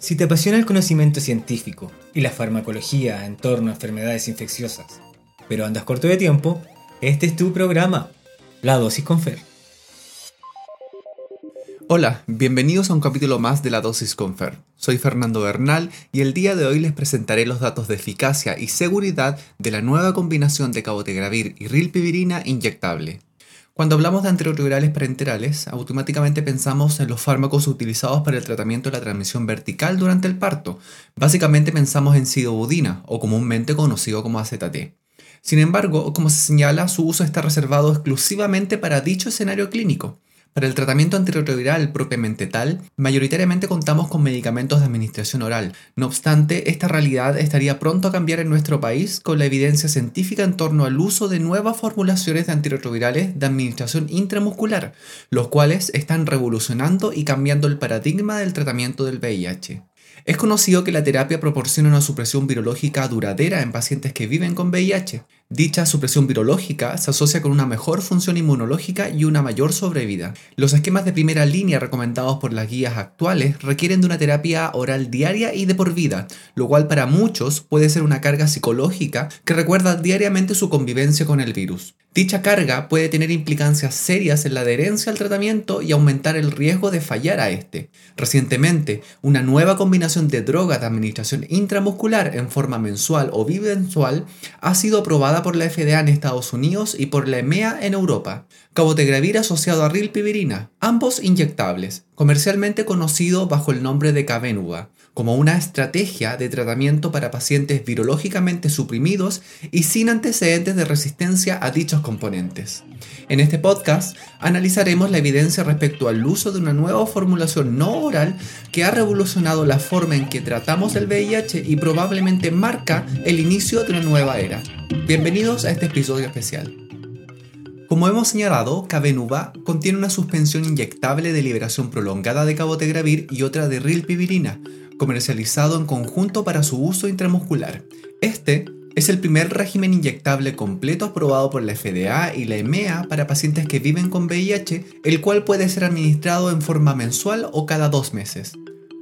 Si te apasiona el conocimiento científico y la farmacología en torno a enfermedades infecciosas, pero andas corto de tiempo, este es tu programa, La Dosis con Fer. Hola, bienvenidos a un capítulo más de La Dosis con Fer. Soy Fernando Bernal y el día de hoy les presentaré los datos de eficacia y seguridad de la nueva combinación de cabotegravir y rilpivirina inyectable. Cuando hablamos de antirretrovirales parenterales, automáticamente pensamos en los fármacos utilizados para el tratamiento de la transmisión vertical durante el parto. Básicamente pensamos en sidobudina, o comúnmente conocido como AZT. Sin embargo, como se señala, su uso está reservado exclusivamente para dicho escenario clínico. Para el tratamiento antirretroviral propiamente tal, mayoritariamente contamos con medicamentos de administración oral. No obstante, esta realidad estaría pronto a cambiar en nuestro país con la evidencia científica en torno al uso de nuevas formulaciones de antirretrovirales de administración intramuscular, los cuales están revolucionando y cambiando el paradigma del tratamiento del VIH. Es conocido que la terapia proporciona una supresión virológica duradera en pacientes que viven con VIH. Dicha supresión virológica se asocia con una mejor función inmunológica y una mayor sobrevida. Los esquemas de primera línea recomendados por las guías actuales requieren de una terapia oral diaria y de por vida, lo cual para muchos puede ser una carga psicológica que recuerda diariamente su convivencia con el virus. Dicha carga puede tener implicancias serias en la adherencia al tratamiento y aumentar el riesgo de fallar a este. Recientemente, una nueva combinación de drogas de administración intramuscular en forma mensual o bimensual ha sido aprobada por la FDA en Estados Unidos y por la EMEA en Europa. Cabotegravir asociado a rilpivirina, ambos inyectables, comercialmente conocido bajo el nombre de Cabenuva como una estrategia de tratamiento para pacientes virológicamente suprimidos y sin antecedentes de resistencia a dichos componentes. En este podcast analizaremos la evidencia respecto al uso de una nueva formulación no oral que ha revolucionado la forma en que tratamos el VIH y probablemente marca el inicio de una nueva era. Bienvenidos a este episodio especial. Como hemos señalado, Cabenuva contiene una suspensión inyectable de liberación prolongada de cabotegravir y otra de rilpivirina, comercializado en conjunto para su uso intramuscular. Este es el primer régimen inyectable completo aprobado por la FDA y la EMEA para pacientes que viven con VIH, el cual puede ser administrado en forma mensual o cada dos meses.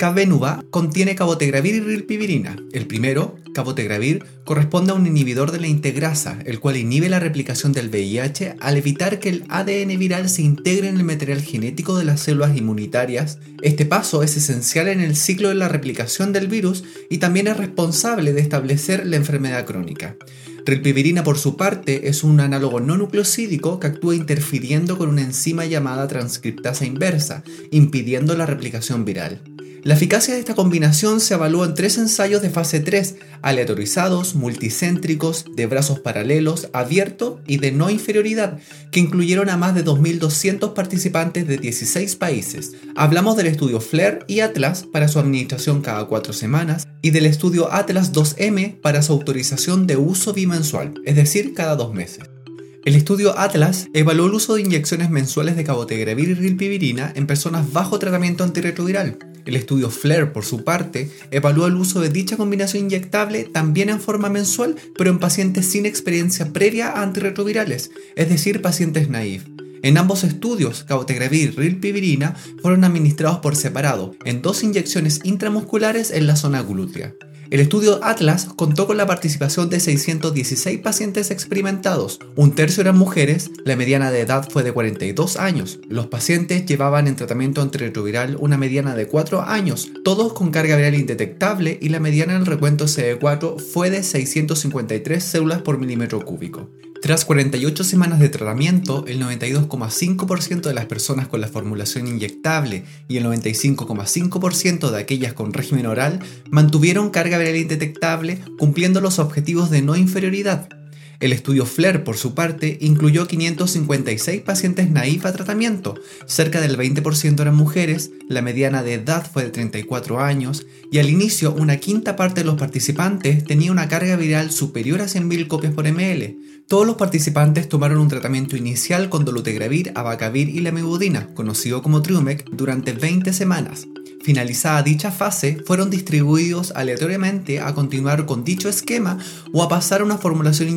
Cabenuva contiene cabotegravir y rilpivirina. El primero, cabotegravir, corresponde a un inhibidor de la integrasa, el cual inhibe la replicación del VIH al evitar que el ADN viral se integre en el material genético de las células inmunitarias. Este paso es esencial en el ciclo de la replicación del virus y también es responsable de establecer la enfermedad crónica. Rilpivirina, por su parte, es un análogo no nucleosídico que actúa interfiriendo con una enzima llamada transcriptasa inversa, impidiendo la replicación viral. La eficacia de esta combinación se evalúa en tres ensayos de fase 3, aleatorizados, multicéntricos, de brazos paralelos, abierto y de no inferioridad, que incluyeron a más de 2.200 participantes de 16 países. Hablamos del estudio FLAIR y Atlas para su administración cada cuatro semanas y del estudio Atlas 2M para su autorización de uso bimensual, es decir, cada dos meses. El estudio Atlas evaluó el uso de inyecciones mensuales de cabotegravir y rilpivirina en personas bajo tratamiento antirretroviral. El estudio FLAIR, por su parte, evaluó el uso de dicha combinación inyectable también en forma mensual, pero en pacientes sin experiencia previa a antirretrovirales, es decir, pacientes naïf. En ambos estudios, cabotegravir y rilpivirina fueron administrados por separado, en dos inyecciones intramusculares en la zona glútea. El estudio Atlas contó con la participación de 616 pacientes experimentados. Un tercio eran mujeres, la mediana de edad fue de 42 años. Los pacientes llevaban en tratamiento antirretroviral una mediana de 4 años, todos con carga viral indetectable y la mediana del recuento CD4 fue de 653 células por milímetro cúbico. Tras 48 semanas de tratamiento, el 92,5% de las personas con la formulación inyectable y el 95,5% de aquellas con régimen oral mantuvieron carga viral indetectable cumpliendo los objetivos de no inferioridad. El estudio FLAIR, por su parte, incluyó 556 pacientes naif a tratamiento, cerca del 20% eran mujeres, la mediana de edad fue de 34 años, y al inicio una quinta parte de los participantes tenía una carga viral superior a 100.000 copias por ml, todos los participantes tomaron un tratamiento inicial con dolutegravir, abacavir y lamivudina, conocido como Triumec, durante 20 semanas. Finalizada dicha fase, fueron distribuidos aleatoriamente a continuar con dicho esquema o a pasar a una formulación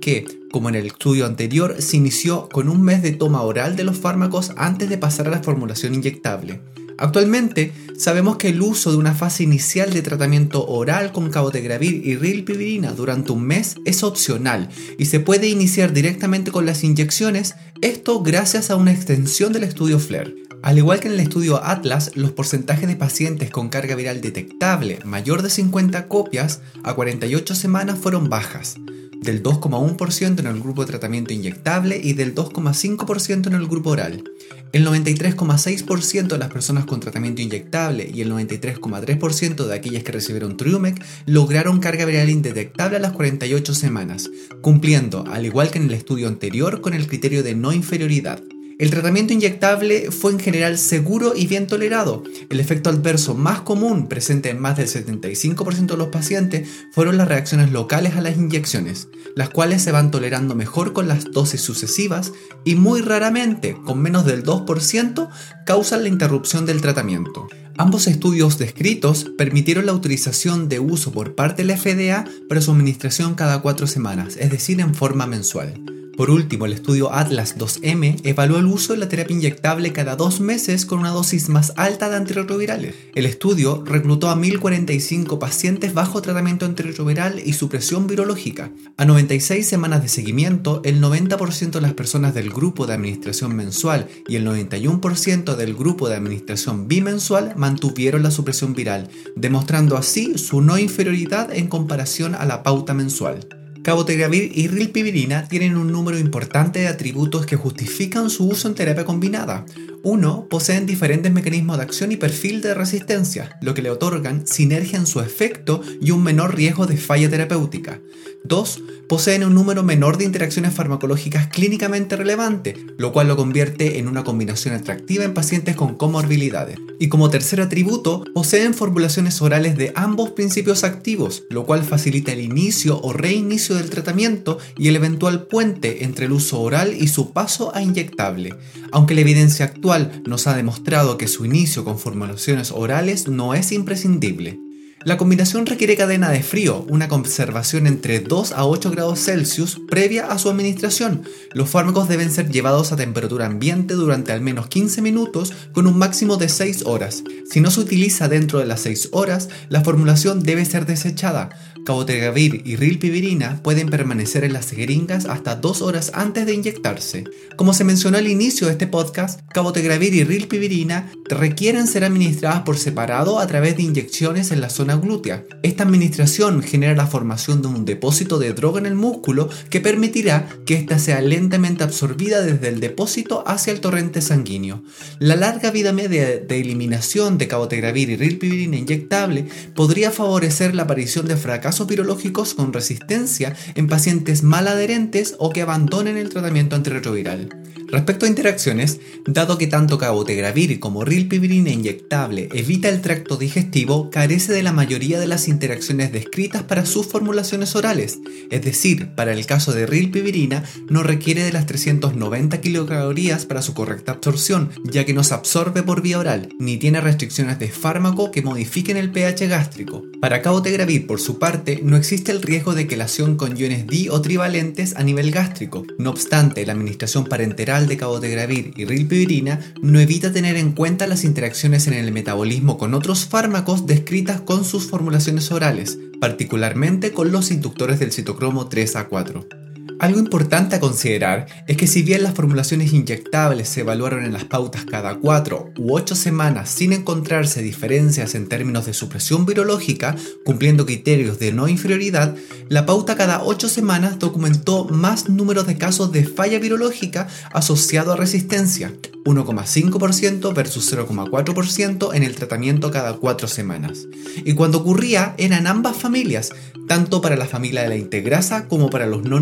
que, como en el estudio anterior, se inició con un mes de toma oral de los fármacos antes de pasar a la formulación inyectable. Actualmente Sabemos que el uso de una fase inicial de tratamiento oral con cabotegravir y rilpivirina durante un mes es opcional y se puede iniciar directamente con las inyecciones, esto gracias a una extensión del estudio FLAIR. Al igual que en el estudio Atlas, los porcentajes de pacientes con carga viral detectable mayor de 50 copias a 48 semanas fueron bajas, del 2,1% en el grupo de tratamiento inyectable y del 2,5% en el grupo oral. El 93,6% de las personas con tratamiento inyectable y el 93,3% de aquellas que recibieron Triumec lograron carga viral indetectable a las 48 semanas, cumpliendo, al igual que en el estudio anterior, con el criterio de no inferioridad. El tratamiento inyectable fue en general seguro y bien tolerado. El efecto adverso más común presente en más del 75% de los pacientes fueron las reacciones locales a las inyecciones, las cuales se van tolerando mejor con las dosis sucesivas y muy raramente, con menos del 2%, causan la interrupción del tratamiento. Ambos estudios descritos permitieron la autorización de uso por parte de la FDA para su administración cada cuatro semanas, es decir, en forma mensual. Por último, el estudio Atlas 2M evaluó el uso de la terapia inyectable cada dos meses con una dosis más alta de antirretrovirales. El estudio reclutó a 1045 pacientes bajo tratamiento antirretroviral y supresión virológica. A 96 semanas de seguimiento, el 90% de las personas del grupo de administración mensual y el 91% del grupo de administración bimensual mantuvieron la supresión viral, demostrando así su no inferioridad en comparación a la pauta mensual. Cabotegravir y rilpivirina tienen un número importante de atributos que justifican su uso en terapia combinada. Uno, poseen diferentes mecanismos de acción y perfil de resistencia, lo que le otorgan sinergia en su efecto y un menor riesgo de falla terapéutica. 2. Poseen un número menor de interacciones farmacológicas clínicamente relevantes, lo cual lo convierte en una combinación atractiva en pacientes con comorbilidades. Y como tercer atributo, poseen formulaciones orales de ambos principios activos, lo cual facilita el inicio o reinicio del tratamiento y el eventual puente entre el uso oral y su paso a inyectable. Aunque la evidencia actual nos ha demostrado que su inicio con formulaciones orales no es imprescindible. La combinación requiere cadena de frío, una conservación entre 2 a 8 grados Celsius previa a su administración. Los fármacos deben ser llevados a temperatura ambiente durante al menos 15 minutos con un máximo de 6 horas. Si no se utiliza dentro de las 6 horas, la formulación debe ser desechada. Cabotegravir y rilpivirina pueden permanecer en las jeringas hasta 2 horas antes de inyectarse. Como se mencionó al inicio de este podcast, cabotegravir y rilpivirina requieren ser administradas por separado a través de inyecciones en la zona glútea. Esta administración genera la formación de un depósito de droga en el músculo que permitirá que ésta sea lentamente absorbida desde el depósito hacia el torrente sanguíneo. La larga vida media de eliminación de cabotegravir y rilpivirina inyectable podría favorecer la aparición de fracasos virológicos con resistencia en pacientes mal adherentes o que abandonen el tratamiento antirretroviral. Respecto a interacciones, dado que tanto cabotegravir como rilpivirina inyectable evita el tracto digestivo, carece de la mayoría de las interacciones descritas para sus formulaciones orales, es decir, para el caso de rilpivirina no requiere de las 390 kilocalorías para su correcta absorción, ya que no se absorbe por vía oral, ni tiene restricciones de fármaco que modifiquen el pH gástrico. Para cabotegravir, por su parte, no existe el riesgo de quelación con iones di o trivalentes a nivel gástrico. No obstante, la administración parenteral de cabotegravir y rilpivirina no evita tener en cuenta las interacciones en el metabolismo con otros fármacos descritas con sus formulaciones orales, particularmente con los inductores del citocromo 3A4. Algo importante a considerar es que si bien las formulaciones inyectables se evaluaron en las pautas cada 4 u 8 semanas sin encontrarse diferencias en términos de supresión virológica, cumpliendo criterios de no inferioridad, la pauta cada 8 semanas documentó más números de casos de falla virológica asociado a resistencia, 1,5% versus 0,4% en el tratamiento cada 4 semanas. Y cuando ocurría eran ambas familias, tanto para la familia de la integrasa como para los no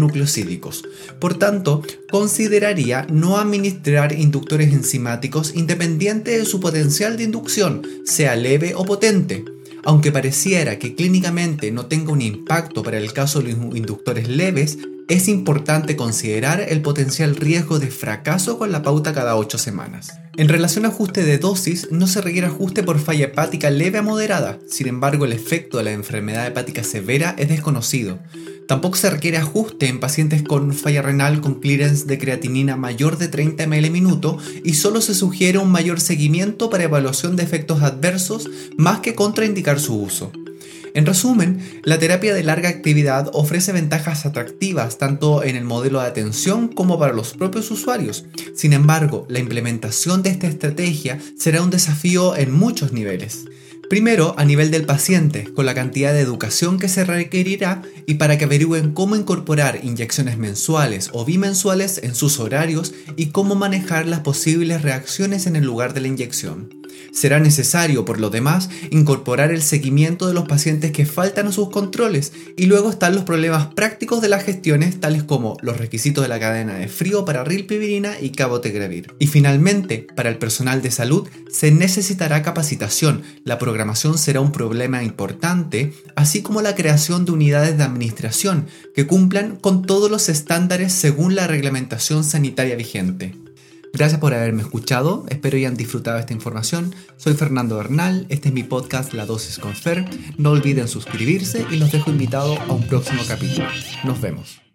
Por tanto, consideraría no administrar inductores enzimáticos independiente de su potencial de inducción, sea leve o potente. Aunque pareciera que clínicamente no tenga un impacto para el caso de los inductores leves, es importante considerar el potencial riesgo de fracaso con la pauta cada 8 semanas. En relación a ajuste de dosis, no se requiere ajuste por falla hepática leve a moderada, sin embargo el efecto de la enfermedad hepática severa es desconocido. Tampoco se requiere ajuste en pacientes con falla renal con clearance de creatinina mayor de 30 ml minuto y solo se sugiere un mayor seguimiento para evaluación de efectos adversos más que contraindicar su uso. En resumen, la terapia de larga actividad ofrece ventajas atractivas tanto en el modelo de atención como para los propios usuarios. Sin embargo, la implementación de esta estrategia será un desafío en muchos niveles. Primero, a nivel del paciente, con la cantidad de educación que se requerirá y para que averigüen cómo incorporar inyecciones mensuales o bimensuales en sus horarios y cómo manejar las posibles reacciones en el lugar de la inyección. Será necesario, por lo demás, incorporar el seguimiento de los pacientes que faltan a sus controles y luego están los problemas prácticos de las gestiones tales como los requisitos de la cadena de frío para rilpivirina y cabotegravir. Y finalmente, para el personal de salud se necesitará capacitación, la programación será un problema importante, así como la creación de unidades de administración que cumplan con todos los estándares según la reglamentación sanitaria vigente. Gracias por haberme escuchado, espero hayan disfrutado esta información. Soy Fernando Bernal, este es mi podcast La Dosis con Fer. No olviden suscribirse y los dejo invitados a un próximo capítulo. Nos vemos.